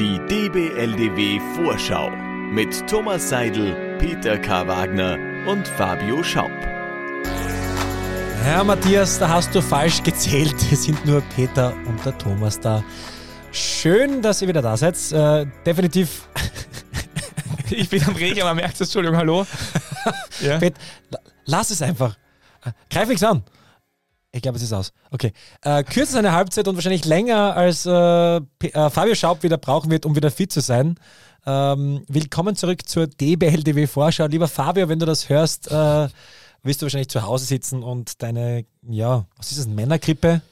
Die DBLDW Vorschau mit Thomas Seidel, Peter K. Wagner und Fabio Schaub. Herr Matthias, da hast du falsch gezählt. Es sind nur Peter und der Thomas da. Schön, dass ihr wieder da seid. Äh, definitiv. Ich bin am Regen, man merkt es, Entschuldigung, hallo. Ja. Pet, lass es einfach. Äh, greif nichts an. Ich glaube, es ist aus. Okay. Äh, kürzer eine Halbzeit und wahrscheinlich länger als äh, äh, Fabio Schaub wieder brauchen wird, um wieder fit zu sein. Ähm, willkommen zurück zur DBLDW Vorschau. Lieber Fabio, wenn du das hörst, äh, wirst du wahrscheinlich zu Hause sitzen und deine, ja, was ist das, Männergrippe?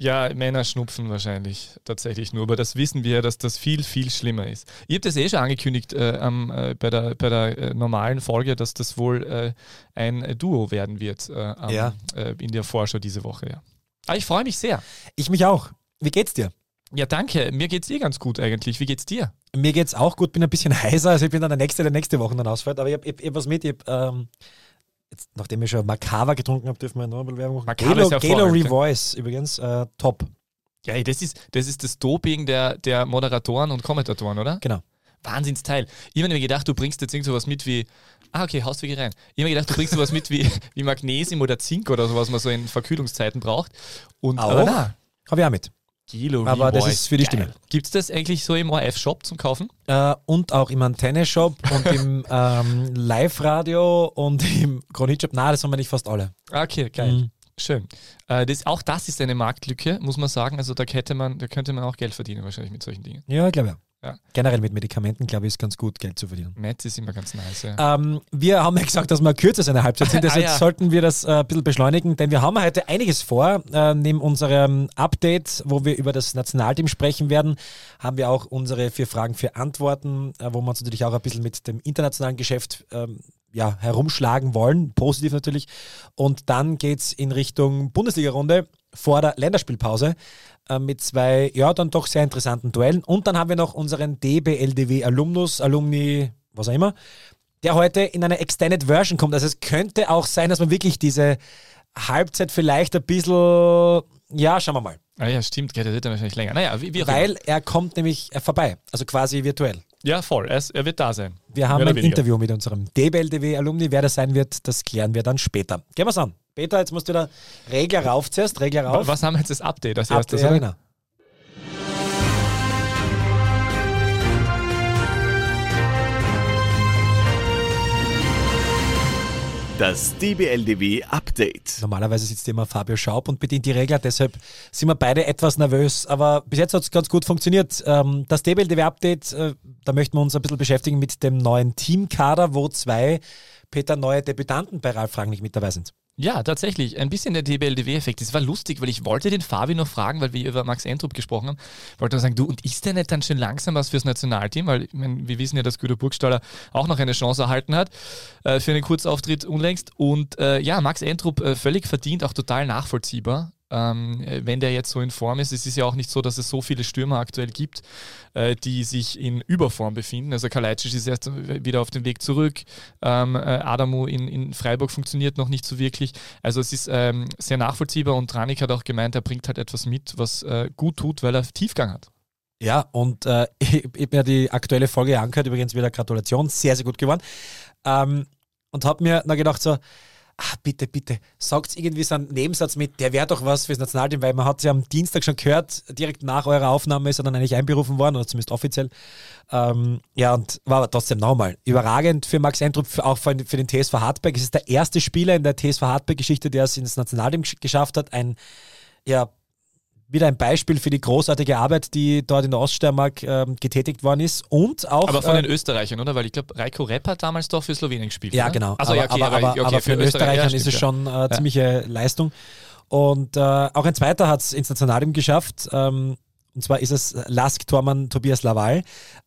Ja, Männer schnupfen wahrscheinlich tatsächlich nur, aber das wissen wir, dass das viel, viel schlimmer ist. Ich habe das eh schon angekündigt äh, äh, bei der, bei der äh, normalen Folge, dass das wohl äh, ein Duo werden wird äh, am, Ja. äh, in der Vorschau diese Woche. Ja. Aber ich freue mich sehr. Ich mich auch. Wie geht's dir? Ja, danke. Mir geht's eh ganz gut eigentlich. Wie geht's dir? Mir geht's auch gut, bin ein bisschen heiser, also ich bin dann der Nächste, der nächste Woche dann ausfällt, aber ich habe hab, hab was mit, ich hab, ähm, jetzt, nachdem ich schon Macava getrunken habe, dürfen wir noch ein bisschen Werbung machen. Macava Gelo, ist Gelo hervorragend. Revoice übrigens, äh, top. Ja, ey, das ist, das ist das Doping der, der Moderatoren und Kommentatoren, oder? Genau. Wahnsinnsteil. Ich habe mir gedacht, du bringst jetzt irgend sowas mit wie. Ah, okay, haust du rein. Ich habe mir gedacht, du bringst sowas mit wie, wie Magnesium oder Zink oder so, was man so in Verkühlungszeiten braucht. Und Auch? aber na, Habe ich auch mit. Kilo Aber das ist für die geil. Stimme. Gibt es das eigentlich so im ORF-Shop zum Kaufen? Äh, und auch im Antenne-Shop und im ähm, Live-Radio und im Chronit-Shop. Nein, das haben wir nicht fast alle. Ah, Okay, geil. Mhm. Schön. Äh, das, auch das ist eine Marktlücke, muss man sagen. Also da, hätte man, da könnte man auch Geld verdienen, wahrscheinlich mit solchen Dingen. Ja, ich glaube ja. Ja. Generell mit Medikamenten, glaube ich, ist ganz gut, Geld zu verdienen. Netz ist immer ganz nice. Ja. Ähm, wir haben ja gesagt, dass wir kürzer als eine Halbzeit sind, deshalb Ah, ja. sollten wir das äh, ein bisschen beschleunigen, denn wir haben heute einiges vor. Äh, neben unserem Update, wo wir über das Nationalteam sprechen werden, haben wir auch unsere vier Fragen, vier Antworten, äh, wo wir uns natürlich auch ein bisschen mit dem internationalen Geschäft ähm, ja, herumschlagen wollen, positiv natürlich. Und dann geht es in Richtung Bundesliga-Runde vor der Länderspielpause mit zwei, ja, dann doch sehr interessanten Duellen. Und dann haben wir noch unseren DBLDW-Alumnus, Alumni, was auch immer, der heute in einer Extended Version kommt. Also es könnte auch sein, dass man wirklich diese Halbzeit vielleicht ein bisschen, ja, schauen wir mal. Ah ja, stimmt, der wird dann wahrscheinlich länger. Naja, wie, wie auch immer. Weil er kommt nämlich äh, vorbei, also quasi virtuell. Ja, voll. Er, er wird da sein. Wir haben ein weniger. Interview mit unserem DBLDW-Alumni. Wer das sein wird, das klären wir dann später. Gehen wir's an. Peter, jetzt musst du da Regler rauf zuerst, Regler rauf. Was haben wir jetzt das Update als Ab- erstes? ja, genau. Das DBLDW Update. Normalerweise sitzt immer Fabio Schaub und bedient die Regler, deshalb sind wir beide etwas nervös. Aber bis jetzt hat es ganz gut funktioniert. Ähm, Das DBLDW-Update, äh, da möchten wir uns ein bisschen beschäftigen mit dem neuen Teamkader, wo zwei Peter neue Debütanten bei Ralf Rangnick mit dabei sind. Ja, tatsächlich. Ein bisschen der DBLDW-Effekt. Das war lustig, weil ich wollte den Fabi noch fragen, weil wir über Max Entrup gesprochen haben. Wollte nur sagen, du, und ist der nicht dann schon langsam was fürs Nationalteam? Weil ich mein, wir wissen ja, dass Güter Burgstaller auch noch eine Chance erhalten hat äh, für einen Kurzauftritt unlängst. Und äh, ja, Max Entrup äh, völlig verdient, auch total nachvollziehbar. Ähm, äh, wenn der jetzt so in Form ist, es ist ja auch nicht so, dass es so viele Stürmer aktuell gibt, äh, die sich in Überform befinden. Also Kalajdzic ist erst wieder auf dem Weg zurück. Ähm, äh, Adamu in, in Freiburg funktioniert noch nicht so wirklich. Also es ist ähm, sehr nachvollziehbar und Tranik hat auch gemeint, er bringt halt etwas mit, was äh, gut tut, weil er Tiefgang hat. Ja, und äh, ich, ich habe mir die aktuelle Folge angehört, übrigens wieder Gratulation, sehr, sehr gut geworden. Ähm, und habe mir dann gedacht so, ah, bitte, bitte, sagt irgendwie so einen Nebensatz mit, der wäre doch was fürs Nationalteam, weil man hat sie am Dienstag schon gehört, direkt nach eurer Aufnahme ist er dann eigentlich einberufen worden, oder zumindest offiziell. Ähm, ja, und war aber trotzdem nochmal überragend für Max Eintrup, auch für, für den TSV Hartberg. Es ist der erste Spieler in der TSV Hartberg-Geschichte, der es ins Nationalteam gesch- geschafft hat. Ein, ja, wieder ein Beispiel für die großartige Arbeit, die dort in der Oststeiermark ähm, getätigt worden ist. Und auch. Aber von äh, den Österreichern, oder? Weil ich glaube, Reiko Repp hat damals doch für Slowenien gespielt. ja, oder? genau. Also, aber, ja, okay, aber, aber, okay, aber für, den Österreichern ja, ist es schon äh, ziemliche Leistung. Und äh, auch ein zweiter hat es ins Nationalteam geschafft. Ähm, und zwar ist es Lask-Tormann Tobias Laval.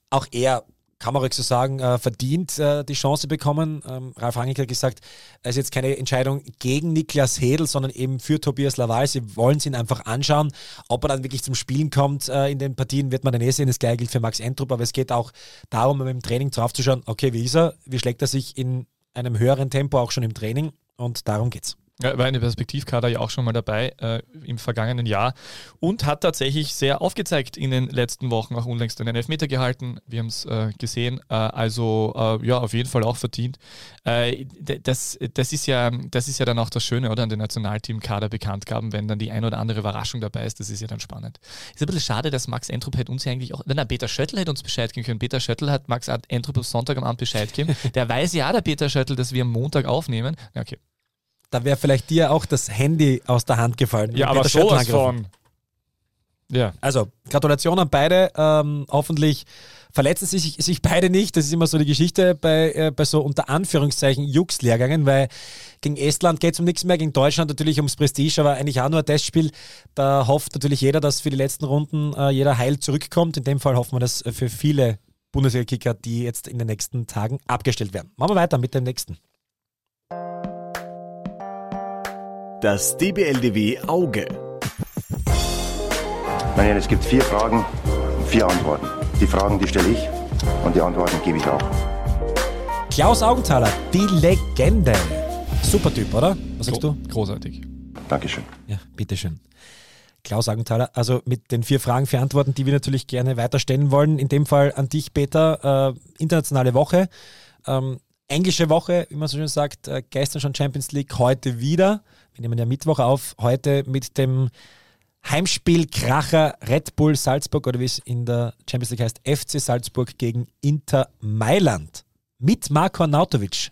Auch er, kann man ruhig so sagen, äh, verdient äh, die Chance bekommen. Ähm, Ralf Rangnick hat gesagt, es ist jetzt keine Entscheidung gegen Niklas Hedel, sondern eben für Tobias Laval. Sie wollen es ihn einfach anschauen. Ob er dann wirklich zum Spielen kommt äh, in den Partien, wird man dann eh sehen. Das gleiche gilt für Max Entrup. Aber es geht auch darum, dem Training draufzuschauen, okay, wie ist er? Wie schlägt er sich in einem höheren Tempo auch schon im Training? Und darum geht's. Er war in der Perspektivkader ja auch schon mal dabei äh, im vergangenen Jahr und hat tatsächlich sehr aufgezeigt in den letzten Wochen, auch unlängst einen Elfmeter gehalten. Wir haben es äh, gesehen. Äh, also äh, ja, auf jeden Fall auch verdient. Äh, das, das, ist ja, das ist ja dann auch das Schöne, oder? An den Nationalteamkader bekannt gaben, wenn dann die ein oder andere Überraschung dabei ist. Das ist ja dann spannend. Ist ein bisschen schade, dass Max Entrup hätte uns ja eigentlich auch. Nein, Peter Schöttl hätte uns Bescheid geben können. Peter Schöttl hat Max Entrup am Sonntag am Abend Bescheid gegeben. Der weiß ja, der Peter Schöttl, dass wir am Montag aufnehmen. Ja, okay da wäre vielleicht dir auch das Handy aus der Hand gefallen. Ja, aber sowas von. Ja. Also, Gratulation an beide. Ähm, hoffentlich verletzen sie sich, sich, beide nicht. Das ist immer so die Geschichte bei, äh, bei so unter Anführungszeichen Jux-Lehrgängen, weil gegen Estland geht es um nichts mehr, gegen Deutschland natürlich ums Prestige, aber eigentlich auch nur ein Testspiel. Da hofft natürlich jeder, dass für die letzten Runden äh, jeder heil zurückkommt. In dem Fall hoffen wir das für viele Bundesliga-Kicker, die jetzt in den nächsten Tagen abgestellt werden. Machen wir weiter mit dem nächsten. Das DBLDW Auge. Meine Herren, es gibt vier Fragen und vier Antworten. Die Fragen, die stelle ich und die Antworten gebe ich auch. Klaus Augenthaler, die Legende. Super Typ, oder? Was sagst Gro du? Großartig. Dankeschön. Ja, bitteschön. Klaus Augenthaler, also mit den vier Fragen, vier Antworten, die wir natürlich gerne weiterstellen wollen. In dem Fall an dich, Peter. Äh, internationale Woche. Ähm, englische Woche, wie man so schön sagt. Äh, gestern schon Champions League, heute wieder. Wir nehmen ja Mittwoch auf, heute mit dem Heimspiel Kracher Red Bull Salzburg oder wie es in der Champions League heißt, FC Salzburg gegen Inter Mailand mit Marco Nautovic.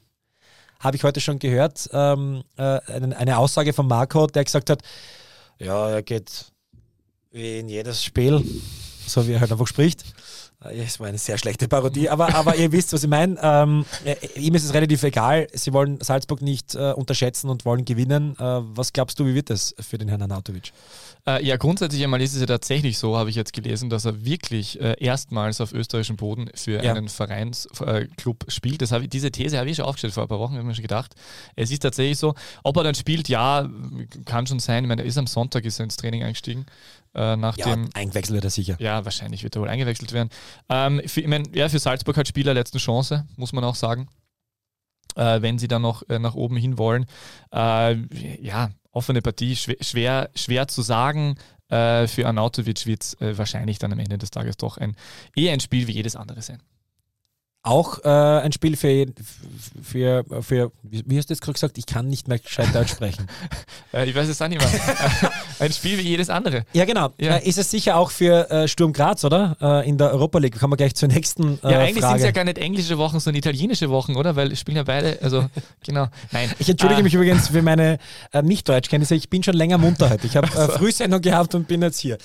Habe ich heute schon gehört, ähm, äh, eine, eine, Aussage von Marco, der gesagt hat, ja, er geht wie in jedes Spiel, so wie er halt einfach spricht. Es war eine sehr schlechte Parodie, aber, aber ihr wisst, was ich meine. Ähm, äh, ihm ist es relativ egal. Sie wollen Salzburg nicht äh, unterschätzen und wollen gewinnen. Äh, was glaubst du, wie wird das für den Herrn Anatovic? Äh, ja, grundsätzlich einmal ist es ja tatsächlich so, habe ich jetzt gelesen, dass er wirklich äh, erstmals auf österreichischem Boden für ja. einen Vereinsclub äh, spielt. Das ich, diese These habe ich schon aufgestellt vor ein paar Wochen, habe ich mir schon gedacht. Es ist tatsächlich so. Ob er dann spielt, ja, kann schon sein. Ich meine, er ist am Sonntag ist er ins Training eingestiegen. Äh, nach ja, dem, eingewechselt wird er sicher. Ja, wahrscheinlich wird er wohl eingewechselt werden. Ähm, für, ich mein, ja, für Salzburg hat Spieler letzte Chance, muss man auch sagen. Äh, wenn sie dann noch äh, nach oben hin wollen. Äh, ja, offene Partie, schwer, schwer, schwer zu sagen. Äh, für Arnautovic wird es wahrscheinlich dann am Ende des Tages doch ein, eher ein Spiel wie jedes andere sein auch äh, ein Spiel für, für, für, wie hast du jetzt gerade gesagt, ich kann nicht mehr gescheit Deutsch sprechen. äh, ich weiß es auch nicht mehr. ein Spiel wie jedes andere. Ja, genau. Ja. Äh, ist es sicher auch für äh, Sturm Graz, oder? Äh, in der Europa League. Kommen wir gleich zur nächsten äh, Ja, eigentlich sind es ja gar nicht englische Wochen, sondern italienische Wochen, oder? Weil spielen ja beide, also genau. Nein. Ich entschuldige mich übrigens für meine Nicht-Deutschkenntnisse. Ich bin schon länger munter heute. Ich habe also. Frühsendung gehabt und bin jetzt hier.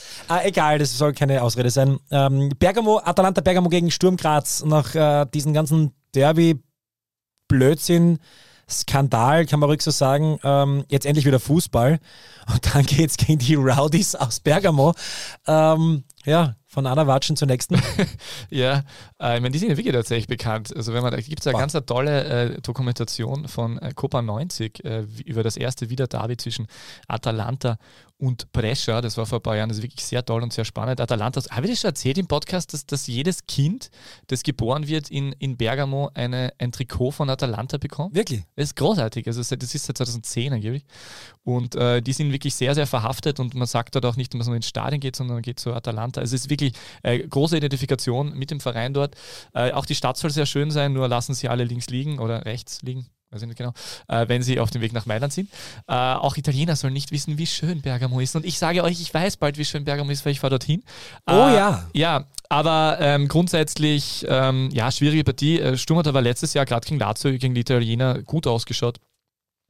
egal, das soll keine Ausrede sein. Ähm, Bergamo, Atalanta Bergamo gegen Sturm Graz nach diesen ganzen Derby-Blödsinn, Skandal, kann man ruhig so sagen, ähm, jetzt endlich wieder Fußball. Und dann geht es gegen die Rowdies aus Bergamo. Ähm, ja, von einer Watschen zur nächsten. ja, äh, ich meine, die sind ja wirklich tatsächlich bekannt. Also wenn man, da gibt es ja ganz eine tolle äh, Dokumentation von äh, Copa 90 äh, über das erste Wieder-Derby zwischen Atalanta und Brescia. Das war vor ein paar Jahren, das ist wirklich sehr toll und sehr spannend. Atalanta, habe ich das schon erzählt im Podcast, dass, dass jedes Kind, das geboren wird in, in Bergamo, eine, ein Trikot von Atalanta bekommt? Wirklich? Das ist großartig. Also das ist seit 2010 angeblich. Und äh, die sind wirklich sehr, sehr verhaftet und man sagt dort auch nicht, dass man ins Stadion geht, sondern man geht zu Atalanta. Also es ist wirklich äh, große Identifikation mit dem Verein dort. Äh, auch die Stadt soll sehr schön sein, nur lassen sie alle links liegen oder rechts liegen weiß ich nicht genau, äh, wenn sie auf dem Weg nach Mailand sind. Äh, auch Italiener sollen nicht wissen, wie schön Bergamo ist. Und ich sage euch, ich weiß bald, wie schön Bergamo ist, weil ich fahre dorthin. Oh äh, ja. Ja, aber ähm, grundsätzlich, ähm, ja, schwierige Partie. Äh, Sturm hat aber letztes Jahr gerade gegen Lazio, gegen die Italiener gut ausgeschaut.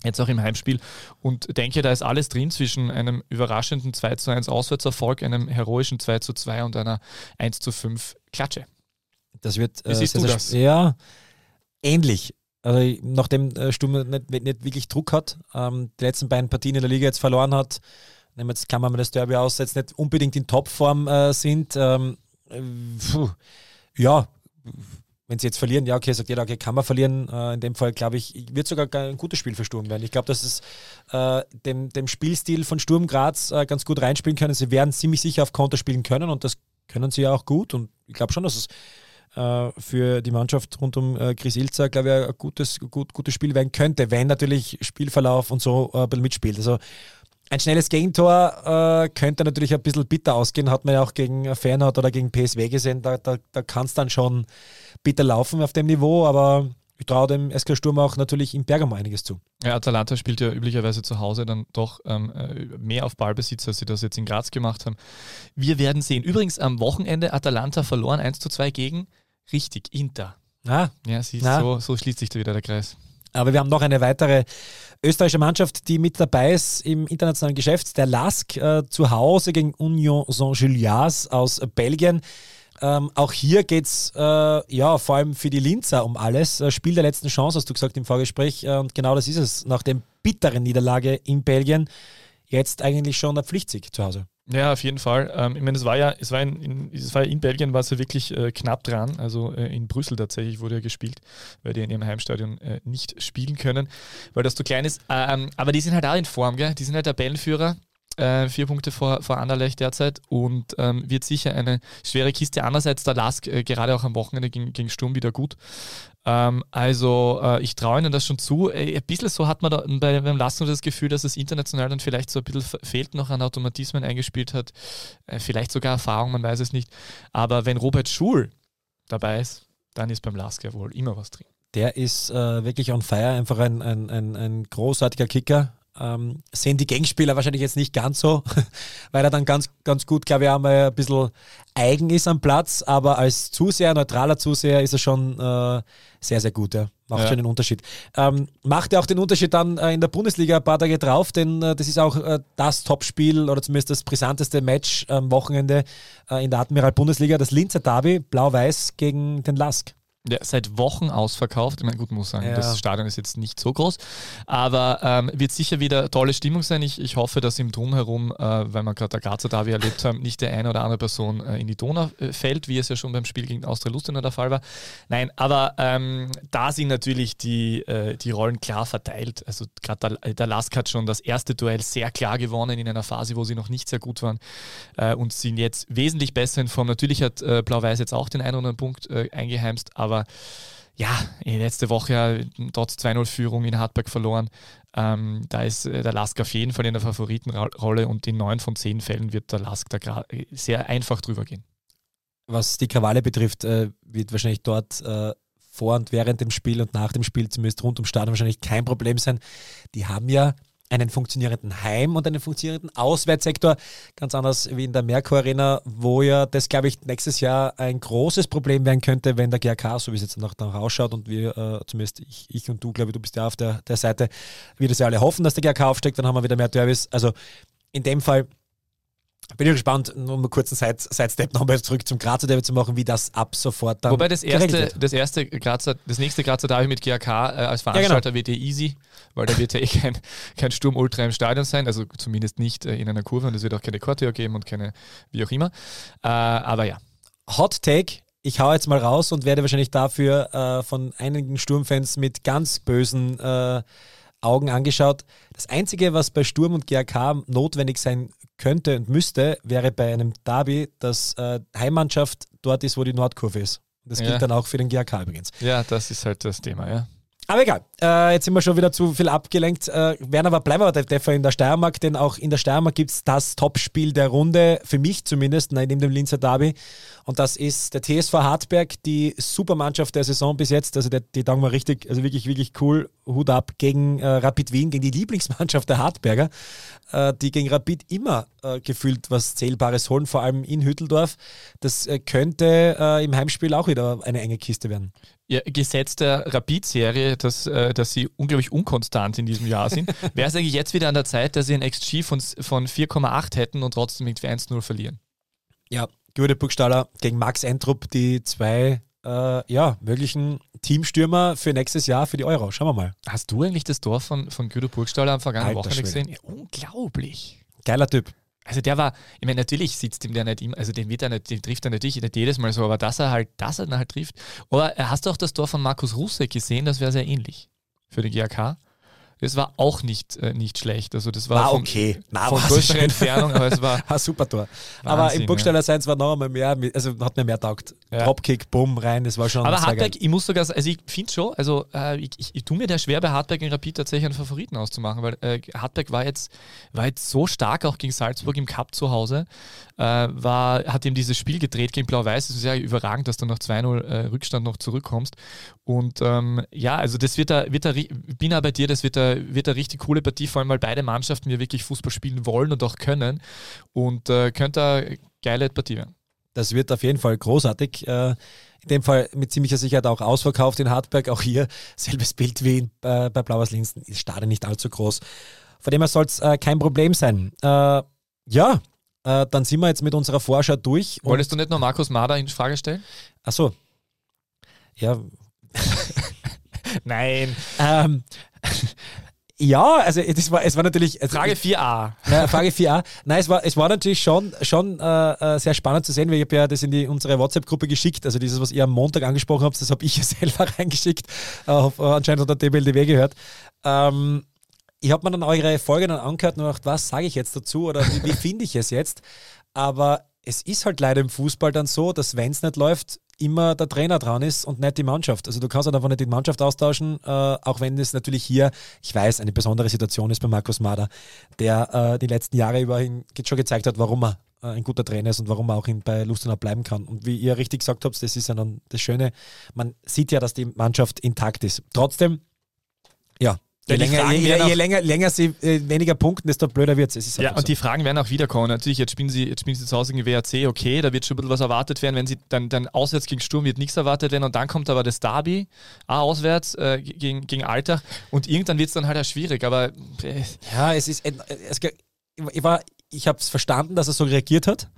Jetzt auch im Heimspiel und denke, da ist alles drin zwischen einem überraschenden 2 zu 1 Auswärtserfolg, einem heroischen 2 zu 2 und einer 1 zu 5 Klatsche. Das wird äh, du das? Ja, ähnlich. Also nachdem äh, Sturm nicht, nicht, wirklich Druck hat, ähm, die letzten beiden Partien in der Liga jetzt verloren hat, nehmen jetzt kann man das Derby aus, jetzt nicht unbedingt in Topform äh, sind, ähm, äh, ja, wenn sie jetzt verlieren, ja, okay, sagt jeder, okay, kann man verlieren. Äh, in dem Fall, glaube ich, wird sogar ein gutes Spiel für Sturm werden. Ich glaube, dass es äh, dem, dem Spielstil von Sturm Graz äh, ganz gut reinspielen können. Sie werden ziemlich sicher auf Konter spielen können und das können sie ja auch gut. Und ich glaube schon, dass es für die Mannschaft rund um äh, Chris Ilzer, glaube ich, ein gutes, gut, gutes Spiel werden könnte, wenn natürlich Spielverlauf und so äh, ein bisschen mitspielt. Also ein schnelles Gegentor äh, könnte natürlich ein bisschen bitter ausgehen, hat man ja auch gegen Fernhaut oder gegen PSW gesehen. Da, da, da kann es dann schon bitter laufen auf dem Niveau, aber ich traue dem SK Sturm auch natürlich im Bergamo einiges zu. Ja, Atalanta spielt ja üblicherweise zu Hause dann doch ähm, äh, mehr auf Ballbesitz, als sie das jetzt in Graz gemacht haben. Wir werden sehen. Übrigens am Wochenende Atalanta verloren 1 zu 2 gegen richtig Inter. Ah, Ja, siehst, Na. so, so schließt sich da wieder der Kreis. aber wir haben noch eine weitere österreichische Mannschaft, die mit dabei ist im internationalen Geschäft. Der LASK äh, zu Hause gegen Union Saint-Gillias aus Belgien. Ähm, auch hier geht es äh, ja, vor allem für die Linzer um alles. Äh, Spiel der letzten Chance, hast du gesagt im Vorgespräch. Äh, und genau das ist es. Nach der bitteren Niederlage in Belgien jetzt eigentlich schon ein Pflichtsieg zu Hause. Ja, auf jeden Fall. Ähm, ich meine, es war ja, es war in, in, es war in Belgien war es ja wirklich äh, knapp dran. Also äh, in Brüssel tatsächlich wurde ja gespielt, weil die in ihrem Heimstadion äh, nicht spielen können, weil das zu klein ist. Ähm, aber die sind halt auch in Form, gell? Die sind halt Tabellenführer. Äh, vier Punkte vor, vor Anderlecht derzeit und ähm, wird sicher eine schwere Kiste. Andererseits der Lask äh, gerade auch am Wochenende gegen, gegen Sturm wieder gut. Ähm, also äh, ich traue ihnen das schon zu. Äh, ein bisschen so hat man da bei, beim nur das Gefühl, dass es international dann vielleicht so ein bisschen fe- fehlt noch an Automatismen eingespielt hat. Äh, vielleicht sogar Erfahrung, man weiß es nicht. Aber wenn Robert Schul dabei ist, dann ist beim Lask ja wohl immer was drin. Der ist äh, wirklich on fire, einfach ein, ein, ein, ein großartiger Kicker. Ähm, sehen die Gegenspieler wahrscheinlich jetzt nicht ganz so, weil er dann ganz, ganz gut, glaube ich, einmal ein bisschen eigen ist am Platz, aber als Zuseher, neutraler Zuseher ist er schon äh, sehr, sehr gut. Ja. Macht Ja. schon den Unterschied. Ähm, macht ja auch den Unterschied dann äh, in der Bundesliga ein paar Tage drauf, denn äh, das ist auch äh, das Topspiel oder zumindest das brisanteste Match am Wochenende äh, in der Admiral Bundesliga, das Linzer Derby, blau-weiß gegen den Lask. Ja, seit Wochen ausverkauft. Ich meine, gut, muss sagen, Ja. das Stadion ist jetzt nicht so groß, aber ähm, wird sicher wieder tolle Stimmung sein. Ich, ich hoffe, dass im Drumherum, äh, weil wir gerade der Grazer Derby erlebt haben, nicht der eine oder andere Person äh, in die Donau äh, fällt, wie es ja schon beim Spiel gegen Austria Lustenau der Fall war. Nein, aber ähm, da sind natürlich die, äh, die Rollen klar verteilt. Also gerade der, der Lask hat schon das erste Duell sehr klar gewonnen in einer Phase, wo sie noch nicht sehr gut waren äh, und sind jetzt wesentlich besser in Form. Natürlich hat Blau-Weiß jetzt auch den einen oder anderen Punkt eingeheimst, aber ja, eh, letzte Woche trotz 2-0-Führung in Hartberg verloren. Ähm, da ist äh, der Lask auf jeden Fall in der Favoritenrolle und in neun von zehn Fällen wird der Lask da äh, sehr einfach drüber gehen. was die Krawalle betrifft, äh, wird wahrscheinlich dort äh, vor und während dem Spiel und nach dem Spiel, zumindest rund ums Stadion, wahrscheinlich kein Problem sein. Die haben ja einen funktionierenden Heim- und einen funktionierenden Auswärtssektor, ganz anders wie in der Merkur Arena, wo ja das, glaube ich, nächstes Jahr ein großes Problem werden könnte, wenn der GRK, so wie es jetzt noch danach ausschaut und wir, äh, zumindest ich, ich und du, glaube ich, du bist ja auf der, der Seite, wir das ja alle hoffen, dass der GRK aufsteigt, dann haben wir wieder mehr Derbys. Also in dem Fall bin ich gespannt, nur mal kurz einen Side- Sidestep nochmal zurück zum Grazer Derby zu machen, wie das ab sofort dann Wobei das erste, wird. das erste Grazer, das nächste Grazer Derby mit GAK äh, als Veranstalter wird eh easy, weil da wird ja eh kein, kein Sturm-Ultra im Stadion sein, also zumindest nicht äh, in einer Kurve und es wird auch keine Choreo geben und keine, wie auch immer. Äh, aber ja, Hot Take, ich hau jetzt mal raus und werde wahrscheinlich dafür äh, von einigen Sturmfans mit ganz bösen äh, Augen angeschaut. Das Einzige, was bei Sturm und GAK notwendig sein könnte und müsste, wäre bei einem Derby, dass äh, Heimmannschaft dort ist, wo die Nordkurve ist. Das gilt Ja. dann auch für den GAK übrigens. ja, das ist halt das Thema, ja. Aber egal, äh, jetzt sind wir schon wieder zu viel abgelenkt. Äh, werden aber bleiben wir dafür in der Steiermark, denn auch in der Steiermark gibt es das Topspiel der Runde, für mich zumindest, neben dem Linzer Derby. Und das ist der TSV Hartberg, die Supermannschaft der Saison bis jetzt. Also der, die sagen wir richtig, also wirklich, wirklich cool. Hut ab gegen äh, Rapid Wien, gegen die Lieblingsmannschaft der Hartberger, äh, die gegen Rapid immer äh, gefühlt was Zählbares holen, vor allem in Hütteldorf. Das äh, könnte im Heimspiel auch wieder eine enge Kiste werden. Ja, Gesetz der Rapid-Serie, dass, äh, dass sie unglaublich unkonstant in diesem Jahr sind, wäre es eigentlich jetzt wieder an der Zeit, dass sie ein XG von, von 4,8 hätten und trotzdem irgendwie 1-0 verlieren. Ja, Gürde Burgstaller gegen Max Entrup, die zwei äh, ja, möglichen Teamstürmer für nächstes Jahr für die Euro. Schauen wir mal. Hast du eigentlich das Tor von, von Guido Burgstaller am vergangenen Alter Wochenende gesehen? Ja, unglaublich. Geiler Typ. Also der war, ich meine, natürlich sitzt ihm der nicht immer, also den wird er nicht, den trifft er natürlich nicht jedes Mal so, aber dass er halt, dass er dann halt trifft. Aber äh, hast du auch das Tor von Markus Russe gesehen? Das wäre sehr ähnlich für die GAK. Das war auch nicht, äh, nicht schlecht. Also das war War von, okay. Na, von größerer. Entfernung, aber es war ein super Tor. Aber Wahnsinn, im Burgstaller Seins war noch einmal mehr, also hat mir mehr taugt. Ja. Dropkick, bumm, rein, das war schon Aber Hartberg, ich muss sogar, sagen, also ich finde schon, also äh, ich, ich, ich tue mir da schwer bei Hartberg in Rapid tatsächlich einen Favoriten auszumachen, weil äh, Hartberg war jetzt, war jetzt so stark auch gegen Salzburg im Cup zu Hause, äh, war, hat ihm dieses Spiel gedreht gegen Blau-Weiß, es ist ja überragend, dass du nach 2-0 äh, Rückstand noch zurückkommst und ähm, ja, also das wird da, wird da, bin da bei dir, das wird da, wird da richtig coole Partie, vor allem weil beide Mannschaften ja wirklich Fußball spielen wollen und auch können und äh, könnte eine geile Partie werden. Das wird auf jeden Fall großartig. Äh, in dem Fall mit ziemlicher Sicherheit auch ausverkauft in Hartberg. Auch hier selbes Bild wie in, äh, bei Blauers Linsen. Ist Stadion nicht allzu groß. Von dem her soll es äh, kein Problem sein. Äh, ja, äh, dann sind wir jetzt mit unserer Vorschau durch. Wolltest du nicht noch Markus Mader in Frage stellen? Ach so. Ja. Nein. Ähm, ja, also das war, es war natürlich. Frage 4a. Ja, Frage 4a. Nein, es war, es war natürlich schon, schon äh, äh, sehr spannend zu sehen, weil ich habe ja das in die, unsere WhatsApp-Gruppe geschickt. Also dieses, was ihr am Montag angesprochen habt, das habe ich ja selber reingeschickt. Äh, hab, äh, anscheinend hat der DBLDW gehört. Ähm, ich habe mir dann eure Folge dann angehört und gedacht, was sage ich jetzt dazu oder wie, wie finde ich es jetzt? Aber es ist halt leider im Fußball dann so, dass wenn es nicht läuft, immer der Trainer dran ist und nicht die Mannschaft. Also du kannst halt einfach nicht die Mannschaft austauschen, äh, auch wenn es natürlich hier, ich weiß, eine besondere Situation ist bei Markus Mader, der äh, die letzten Jahre über ihn schon gezeigt hat, warum er äh, ein guter Trainer ist und warum er auch in, bei Lustenau bleiben kann. Und wie ihr richtig gesagt habt, das ist ja dann das Schöne, man sieht ja, dass die Mannschaft intakt ist. Trotzdem, ja, je länger, je, je, je länger, länger sie äh, weniger punkten, desto blöder wird es. Ja, einfach und die Fragen werden auch wiederkommen. Natürlich, jetzt spielen sie, jetzt spielen sie zu Hause gegen WAC, okay, da wird schon ein bisschen was erwartet werden. Wenn sie dann, dann auswärts gegen Sturm wird nichts erwartet werden und dann kommt aber das Derby, auch auswärts äh, gegen, gegen Alltag und irgendwann wird es dann halt auch schwierig, aber äh, Ja, es ist. Es, ich war, ich habe es verstanden, dass er so reagiert hat.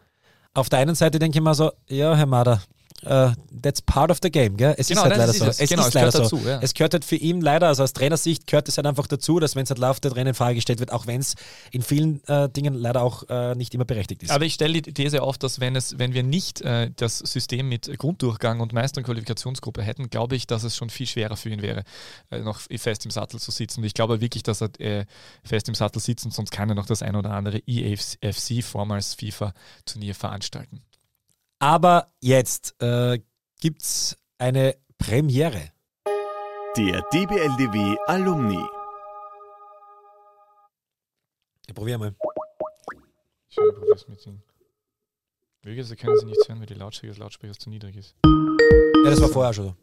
Auf der einen Seite denke ich mir so, ja, Herr Mader, äh, that's part of the game, gell? Es Genau, ist halt leider ist so. es. Es Genau, ist es leider so. dazu, ja. Es gehört halt für ihn leider, also aus Trainersicht gehört es halt einfach dazu, dass wenn es halt läuft, der Trainer in Frage gestellt wird, auch wenn es in vielen äh, Dingen leider auch äh, nicht immer berechtigt ist. Aber ich stelle die These auf, dass wenn es, wenn wir nicht äh, das System mit Grunddurchgang und Meister- und Qualifikationsgruppe hätten, glaube ich, dass es schon viel schwerer für ihn wäre, äh, noch fest im Sattel zu sitzen. Und ich glaube wirklich, dass er äh, fest im Sattel sitzt und sonst kann er noch das ein oder andere E EAFC, vormals FIFA-Turnier veranstalten. Aber jetzt äh, gibt es eine Premiere. Der DBLDW Alumni. Ich probiere mal. Ich überprüfe es mit Ihnen. Möglicherweise können Sie nichts hören, weil die Lautstärke des Lautsprechers zu niedrig ist. Ja, das war vorher schon so.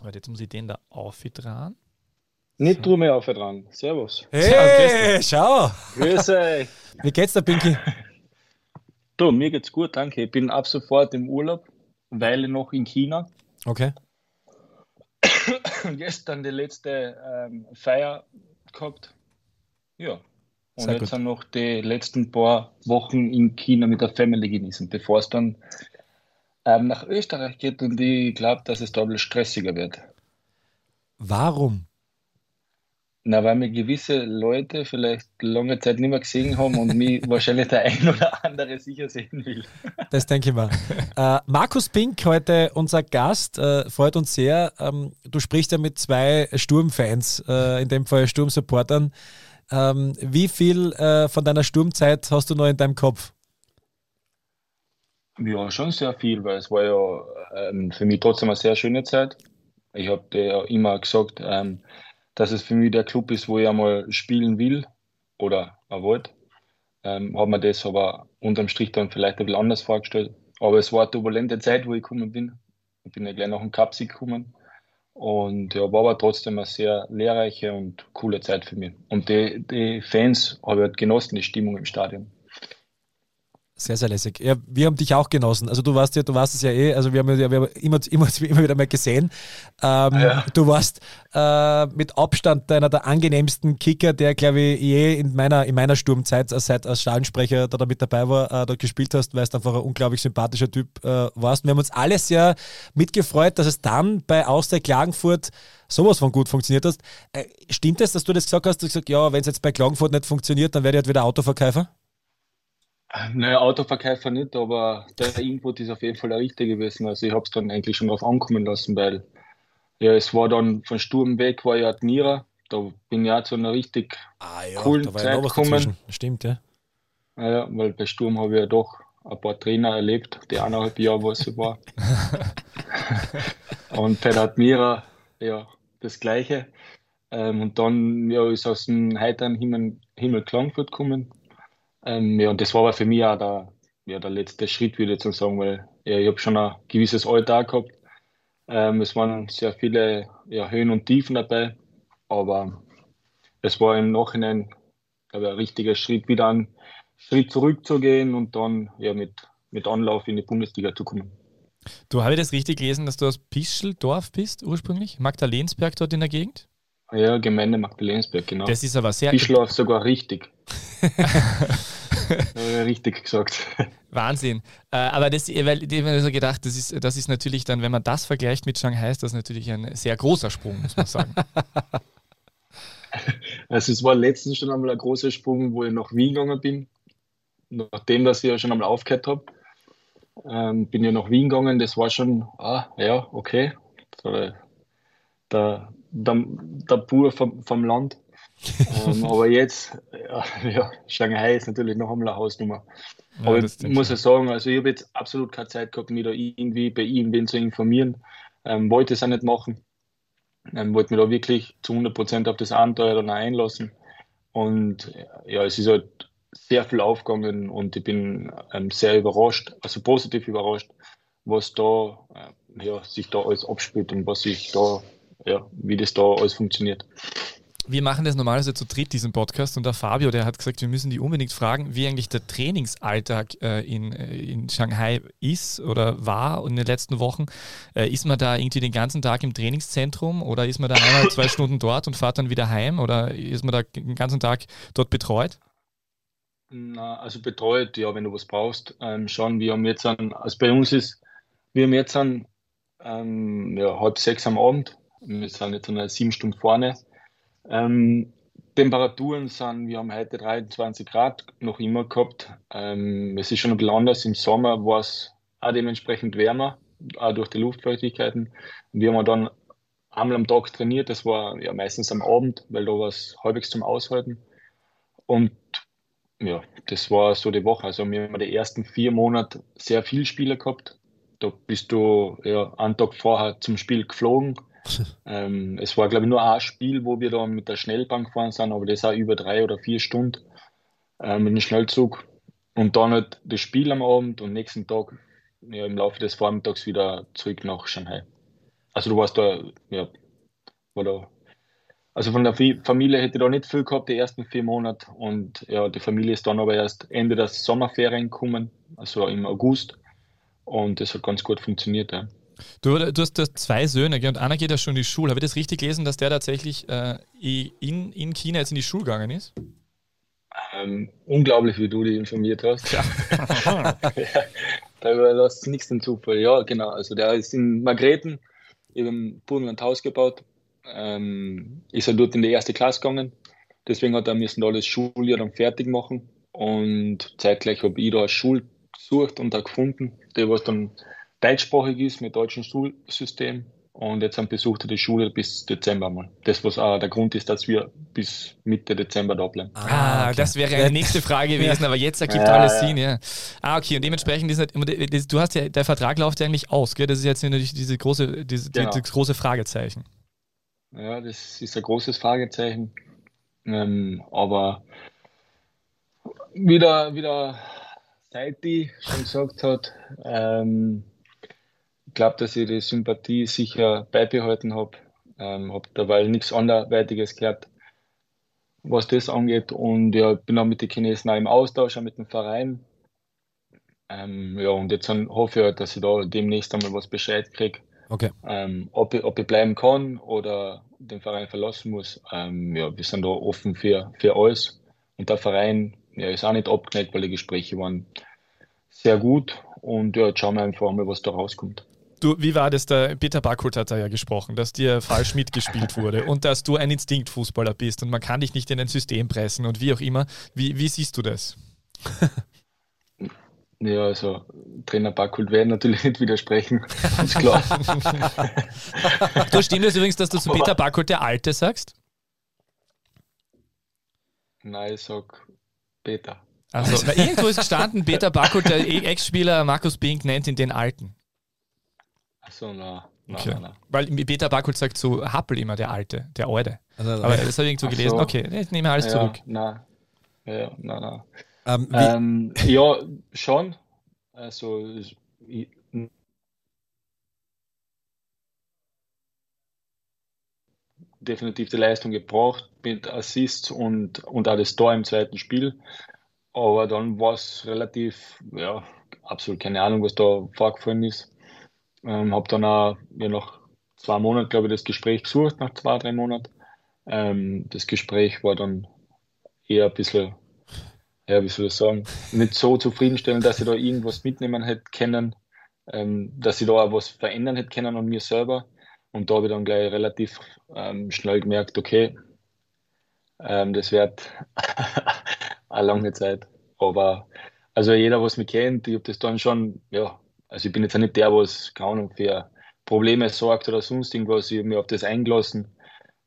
Aber jetzt muss ich den da aufdrehen. Nicht drum auf dran. Servus. Hey, schau! Grüße euch. Wie geht's dir, Pinky? Du, mir geht's gut, danke. Ich bin ab sofort im Urlaub, Weile noch in China. Okay. Gestern die letzte ähm, Feier gehabt. Ja. Und Sehr jetzt gut. sind noch die letzten paar Wochen in China mit der Family genießen, bevor es dann ähm, nach Österreich geht und ich glaube, dass es da ein bisschen stressiger wird. Warum? Na, weil mir gewisse Leute vielleicht lange Zeit nicht mehr gesehen haben und mich wahrscheinlich der ein oder andere sicher sehen will. Das denke ich mal. äh, Markus Pink, heute unser Gast, äh, freut uns sehr. Ähm, du sprichst ja mit zwei Sturmfans, äh, in dem Fall Sturmsupportern. Ähm, wie viel äh, von deiner Sturmzeit hast du noch in deinem Kopf? Ja, schon sehr viel, weil es war ja ähm, für mich trotzdem eine sehr schöne Zeit. Ich habe dir ja immer gesagt, ähm, dass es für mich der Club ist, wo ich einmal spielen will oder auch wollte. Ähm, habe mir das aber unterm Strich dann vielleicht ein bisschen anders vorgestellt. Aber es war eine turbulente Zeit, wo ich gekommen bin. Ich bin ja gleich nach dem Cup-Sieg gekommen. Und ja, war aber trotzdem eine sehr lehrreiche und coole Zeit für mich. Und die, die Fans habe ich halt genossen, die Stimmung im Stadion. Sehr, sehr lässig. Ja, wir haben dich auch genossen. Also du warst ja, du warst es ja eh, also wir haben ja wir haben immer, immer, immer wieder mal gesehen. Ähm, Ja. Du warst äh, mit Abstand einer der angenehmsten Kicker, der, glaube ich, je in meiner, in meiner Sturmzeit als, seit- als Stadionsprecher da, da mit dabei war, äh, dort gespielt hast, weil du einfach ein unglaublich sympathischer Typ äh, warst. Wir haben uns alle sehr mitgefreut, dass es dann bei Austria Klagenfurt sowas von gut funktioniert hast. Äh, stimmt es, dass du das gesagt hast, du hast gesagt, ja, wenn es jetzt bei Klagenfurt nicht funktioniert, dann werde ich halt wieder Autoverkäufer? Naja, Autoverkäufer nicht, aber der Input ist auf jeden Fall der richtige gewesen. Also ich habe es dann eigentlich schon drauf ankommen lassen, weil ja, es war dann von Sturm weg, war ja Admira, da bin ich auch zu einer richtig Ah ja, Cool, da war ja Zeit noch was kommen. dazwischen. Stimmt, ja. Ja, weil bei Sturm habe ich ja doch ein paar Trainer erlebt, die eineinhalb Jahre, was so war. und bei der Admira, ja, das Gleiche. Ähm, und dann ja, ist aus dem heiteren Himmel, Himmel Klangfurt gekommen. Ähm, ja, und das war aber für mich auch der, ja, der letzte Schritt, würde ich jetzt sagen, weil ja, ich habe schon ein gewisses Alter gehabt. Ähm, es waren sehr viele ja, Höhen und Tiefen dabei, aber es war im Nachhinein glaube ich, ein richtiger Schritt, wieder einen Schritt zurückzugehen und dann ja, mit, mit Anlauf in die Bundesliga zu kommen. Du habe ich das richtig gelesen, dass du aus Pischeldorf bist ursprünglich? Magdalensberg dort in der Gegend? Ja, Gemeinde Magdalensberg, genau. Das ist aber sehr Bischlauf sogar richtig. ja, richtig gesagt. Wahnsinn. Äh, aber das, weil ich habe mir so gedacht, das ist, das ist natürlich dann, wenn man das vergleicht mit Shanghai, ist das natürlich ein sehr großer Sprung, muss man sagen. Also es war letztens schon einmal ein großer Sprung, wo ich nach Wien gegangen bin. Nachdem, dass ich ja schon einmal aufgehört habe, ähm, bin ich nach Wien gegangen. Das war schon, ah, ja, okay. So, der, der, der Pur vom, vom Land. Ähm, aber jetzt, ja, ja, Shanghai ist natürlich noch einmal eine Hausnummer. Ja, aber ich muss ja sagen, also ich habe jetzt absolut keine Zeit gehabt, mich da irgendwie bei irgendwen zu informieren. Ähm, wollte es auch nicht machen. Ähm, wollte mich da wirklich zu 100% auf das Abenteuer dann einlassen. Und ja, es ist halt sehr viel aufgegangen und ich bin ähm, sehr überrascht, also positiv überrascht, was da äh, ja, sich da alles abspielt und was sich da, ja, wie das da alles funktioniert. Wir machen das normalerweise zu dritt, diesen Podcast, und der Fabio, der hat gesagt, wir müssen die unbedingt fragen, wie eigentlich der Trainingsalltag äh, in, äh, in Shanghai ist oder war in den letzten Wochen. Äh, ist man da irgendwie den ganzen Tag im Trainingszentrum oder ist man da einmal zwei Stunden dort und fährt dann wieder heim oder ist man da den ganzen Tag dort betreut? Na, also betreut, ja, wenn du was brauchst, ähm, schon. Wir haben jetzt an, also bei uns ist, wir haben jetzt an ähm, ja, halb sechs am Abend. Wir sind jetzt an sieben Stunden vorne. Ähm, Temperaturen sind, wir haben heute 23 Grad noch immer gehabt. Ähm, es ist schon ein bisschen anders. Im Sommer war es auch dementsprechend wärmer, auch durch die Luftfeuchtigkeiten. Wir haben dann einmal am Tag trainiert, das war ja meistens am Abend, weil da war es halbwegs zum Aushalten. Und ja, das war so die Woche. Also wir haben die ersten vier Monate sehr viele Spieler gehabt. Da bist du ja einen Tag vorher zum Spiel geflogen. ähm, es war, glaube ich, nur ein Spiel, wo wir da mit der Schnellbank gefahren sind, aber das auch über drei oder vier Stunden äh, mit dem Schnellzug. Und dann halt das Spiel am Abend und nächsten Tag ja, im Laufe des Vormittags wieder zurück nach Shanghai. Also du warst da, ja, war da also von der Familie hätte ich da nicht viel gehabt, die ersten vier Monate. Und ja, die Familie ist dann aber erst Ende der Sommerferien gekommen, also im August. Und das hat ganz gut funktioniert. Ja. Du, du hast da zwei Söhne und einer geht ja schon in die Schule. Habe ich das richtig gelesen, dass der tatsächlich äh, in, in China jetzt in die Schule gegangen ist? Ähm, unglaublich, wie du dich informiert hast. Ja. da lässt nichts den Zufall. Ja, genau. Also der ist in Margrethen, im Burgenland Haus gebaut. Ähm, ist er dort in die erste Klasse gegangen. Deswegen hat er müssen alles Schuljahr dann fertig machen. Und zeitgleich habe ich da eine Schule gesucht und auch gefunden, die was dann deutschsprachig ist mit deutschem Schulsystem. Und jetzt haben besucht er die Schule bis Dezember mal. Das, was auch der Grund ist, dass wir bis Mitte Dezember da bleiben. Ah, okay. das wäre eine nächste Frage gewesen, aber jetzt ergibt Ja, alles ja. Sinn, ja. Ah, okay, und dementsprechend ist nicht, das- du hast ja, der Vertrag läuft ja eigentlich aus, gell? Das ist jetzt natürlich diese große, diese, Genau. dieses große Fragezeichen. Ja, das ist ein großes Fragezeichen. Ähm, aber wieder, wieder seit die schon gesagt hat, ähm, glaube, dass ich die Sympathie sicher beibehalten habe. Ähm, habe dabei nichts anderweitiges gehört, was das angeht. Und ja, bin auch mit den Chinesen auch im Austausch, auch mit dem Verein. Ähm, ja, und jetzt hoffe ich halt, dass ich da demnächst einmal was Bescheid kriege Okay. ähm, ob, ich, ob ich bleiben kann oder den Verein verlassen muss. Ähm, ja, wir sind da offen für, für alles. Und der Verein ja, ist auch nicht abgeneigt, weil die Gespräche waren sehr gut. Und ja, jetzt schauen wir einfach mal, was da rauskommt. Du, wie war das? Der Peter Backholt hat da ja gesprochen, dass dir falsch mitgespielt wurde und dass du ein Instinktfußballer bist und man kann dich nicht in ein System pressen und wie auch immer. Wie, wie siehst du das? Ja, also Trainer Backholt werden natürlich nicht widersprechen, ist klar. Du stimmt es übrigens, dass du zu Peter Backholt der Alte sagst? Nein, ich sag Peter. Also, irgendwo ist gestanden, Peter Backholt, der Ex-Spieler Markus Bink nennt ihn den Alten. Achso, na, na, Okay. na, na. Weil Peter Backholt sagt zu Happel immer der Alte, der Alte. Also, Aber das habe ich irgendwo Ach so. gelesen. Okay, ich nehme alles ja, zurück. Na, ja, na, na. ähm, Ähm, ja, schon. Also, ich, definitiv die Leistung gebraucht mit Assists und, und auch das Tor im zweiten Spiel. Aber dann war es relativ, ja, absolut keine Ahnung, was da vorgefallen ist. Ähm, habe dann auch ja, nach zwei Monaten, glaube ich, das Gespräch gesucht, nach zwei, drei Monaten. Ähm, das Gespräch war dann eher ein bisschen, ja, wie soll ich sagen, nicht so zufriedenstellend, dass ich da irgendwas mitnehmen hätte können, ähm, dass ich da auch was verändern hätte können an mir selber. Und da habe ich dann gleich relativ ähm, schnell gemerkt, okay, ähm, das wird eine lange Zeit. Aber also jeder, was mich kennt, ich habe das dann schon, ja, also ich bin jetzt auch nicht der, was keine Ahnung für Probleme sorgt oder sonst irgendwas. Ich habe mich auf das eingelassen,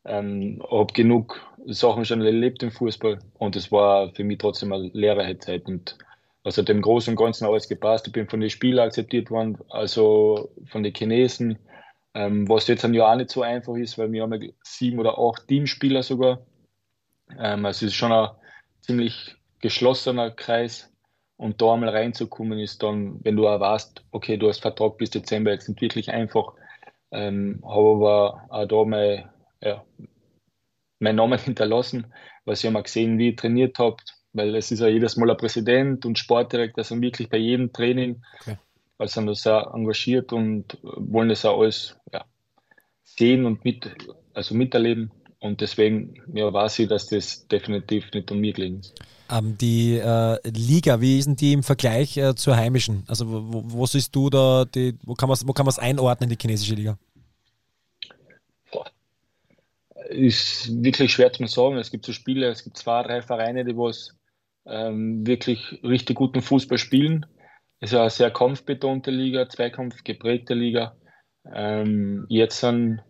ähm, habe genug Sachen schon erlebt im Fußball und es war für mich trotzdem eine lehrreiche Zeit. Und also dem Großen und Ganzen alles gepasst. Ich bin von den Spielern akzeptiert worden, also von den Chinesen, ähm, was jetzt Jahr auch nicht so einfach ist, weil wir haben ja sieben oder acht Teamspieler sogar. Ähm, also es ist schon ein ziemlich geschlossener Kreis. Und da einmal reinzukommen ist dann, wenn du auch weißt, okay, du hast Vertrag bis Dezember, jetzt nicht wirklich einfach. Ähm, habe aber auch da mein, ja, meinen Namen hinterlassen, weil sie haben auch gesehen, wie ich trainiert habe, weil es ist ja jedes Mal ein Präsident und Sportdirektor, sind wirklich bei jedem Training, Okay. also sind da sehr engagiert und wollen das auch alles ja, sehen und mit, also miterleben. Und deswegen ja, weiß ich, dass das definitiv nicht an mir gelegen ist. ähm, die äh, Liga, wie ist denn die im Vergleich äh, zur heimischen? Also wo, wo, siehst du da, die, wo kann man es einordnen, die chinesische Liga? Boah. Ist wirklich schwer zu sagen. Es gibt so Spiele, es gibt zwei, drei Vereine, die was ähm, wirklich richtig guten Fußball spielen. Es ist eine sehr kampfbetonte Liga, Zweikampf geprägte Liga. Ähm, jetzt sind